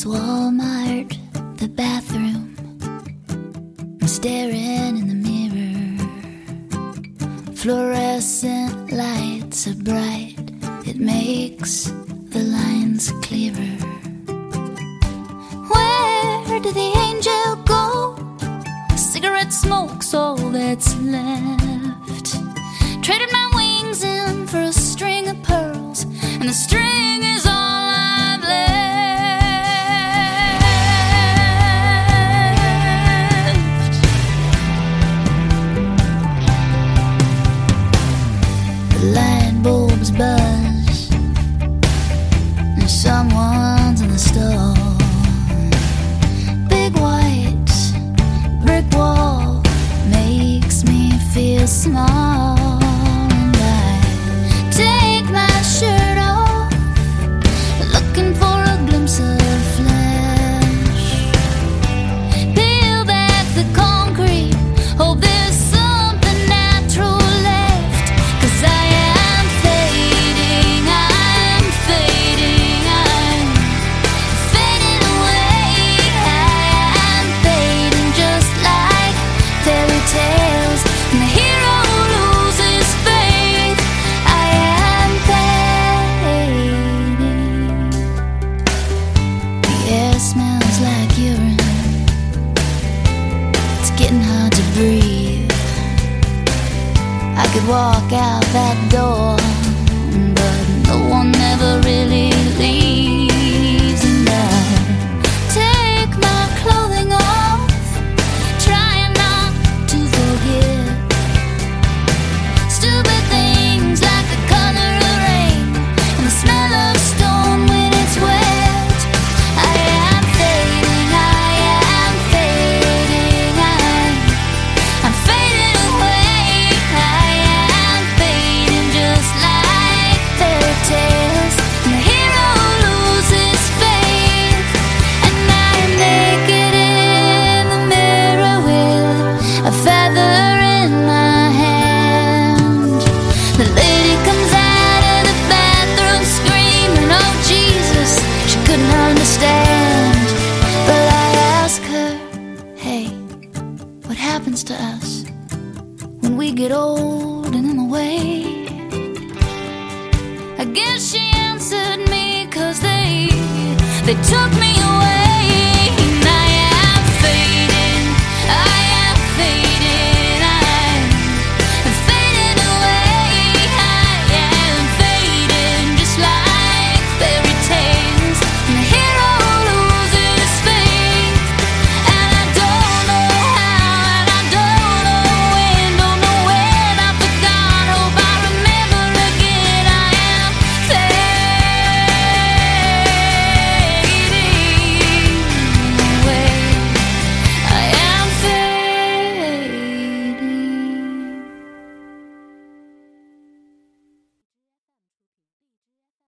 It's Walmart, the bathroom. I'm staring in the mirror. Fluorescent lights are bright, it makes the lines clearer. Where did the angel go? A cigarette smoke's all that's left. light bulbs buzz, and someone's in the store. Big white brick wall makes me feel small. could walk out that door. happens to us when we get old and in the way. I guess she answered me cause they, they took me.